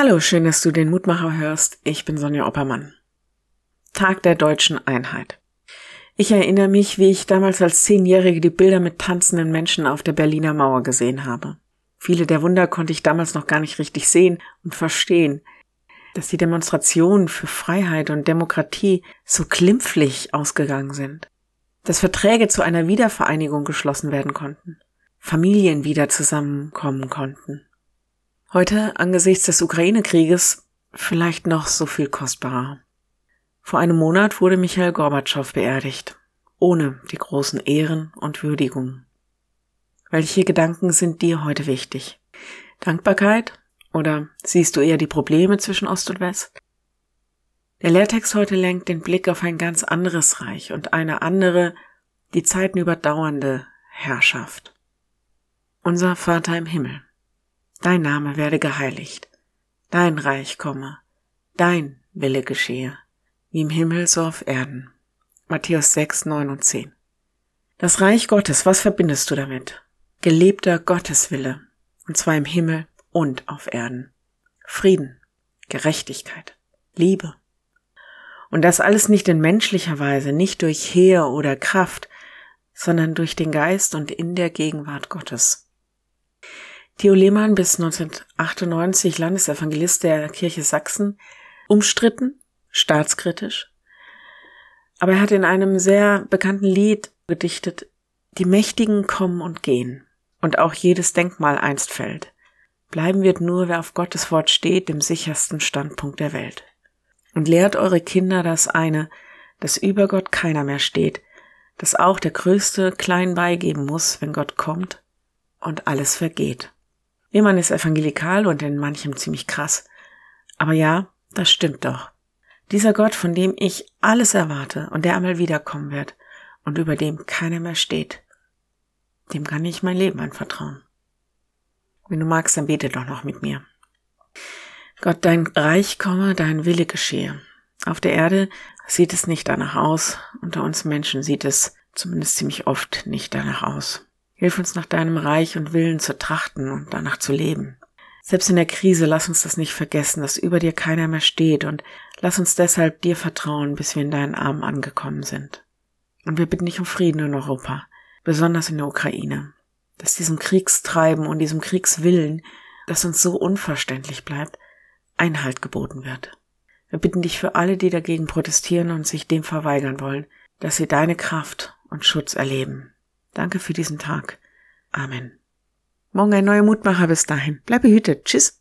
Hallo, schön, dass du den Mutmacher hörst. Ich bin Sonja Oppermann. Tag der deutschen Einheit. Ich erinnere mich, wie ich damals als Zehnjährige die Bilder mit tanzenden Menschen auf der Berliner Mauer gesehen habe. Viele der Wunder konnte ich damals noch gar nicht richtig sehen und verstehen, dass die Demonstrationen für Freiheit und Demokratie so glimpflich ausgegangen sind, dass Verträge zu einer Wiedervereinigung geschlossen werden konnten, Familien wieder zusammenkommen konnten. Heute angesichts des Ukraine-Krieges vielleicht noch so viel kostbarer. Vor einem Monat wurde Michael Gorbatschow beerdigt, ohne die großen Ehren und Würdigungen. Welche Gedanken sind dir heute wichtig? Dankbarkeit oder siehst du eher die Probleme zwischen Ost und West? Der Lehrtext heute lenkt den Blick auf ein ganz anderes Reich und eine andere, die Zeiten überdauernde Herrschaft. Unser Vater im Himmel, dein Name werde geheiligt, dein Reich komme, dein Wille geschehe wie im Himmel so auf Erden. Matthäus 6, 9 und 10. Das Reich Gottes, was verbindest du damit? Gelebter Gotteswille, und zwar im Himmel und auf Erden. Frieden, Gerechtigkeit, Liebe. Und das alles nicht in menschlicher Weise, nicht durch Heer oder Kraft, sondern durch den Geist und in der Gegenwart Gottes. Theo Lehmann bis 1998 Landesevangelist der Kirche Sachsen, umstritten, staatskritisch. Aber er hat in einem sehr bekannten Lied gedichtet, die Mächtigen kommen und gehen, und auch jedes Denkmal einst fällt. Bleiben wird nur, wer auf Gottes Wort steht, dem sichersten Standpunkt der Welt. Und lehrt eure Kinder das eine, dass über Gott keiner mehr steht, dass auch der Größte klein beigeben muss, wenn Gott kommt und alles vergeht. Jemand ist evangelikal und in manchem ziemlich krass. Aber ja, das stimmt doch. Dieser Gott, von dem ich alles erwarte und der einmal wiederkommen wird und über dem keiner mehr steht, dem kann ich mein Leben anvertrauen. Wenn du magst, dann bete doch noch mit mir. Gott, dein Reich komme, dein Wille geschehe. Auf der Erde sieht es nicht danach aus, unter uns Menschen sieht es zumindest ziemlich oft nicht danach aus. Hilf uns nach deinem Reich und Willen zu trachten und danach zu leben. Selbst in der Krise lass uns das nicht vergessen, dass über dir keiner mehr steht und lass uns deshalb dir vertrauen, bis wir in deinen Armen angekommen sind. Und wir bitten dich um Frieden in Europa, besonders in der Ukraine, dass diesem Kriegstreiben und diesem Kriegswillen, das uns so unverständlich bleibt, Einhalt geboten wird. Wir bitten dich für alle, die dagegen protestieren und sich dem verweigern wollen, dass sie deine Kraft und Schutz erleben. Danke für diesen Tag. Amen. Morgen ein neuer Mutmacher bis dahin. Bleib behütet. Tschüss.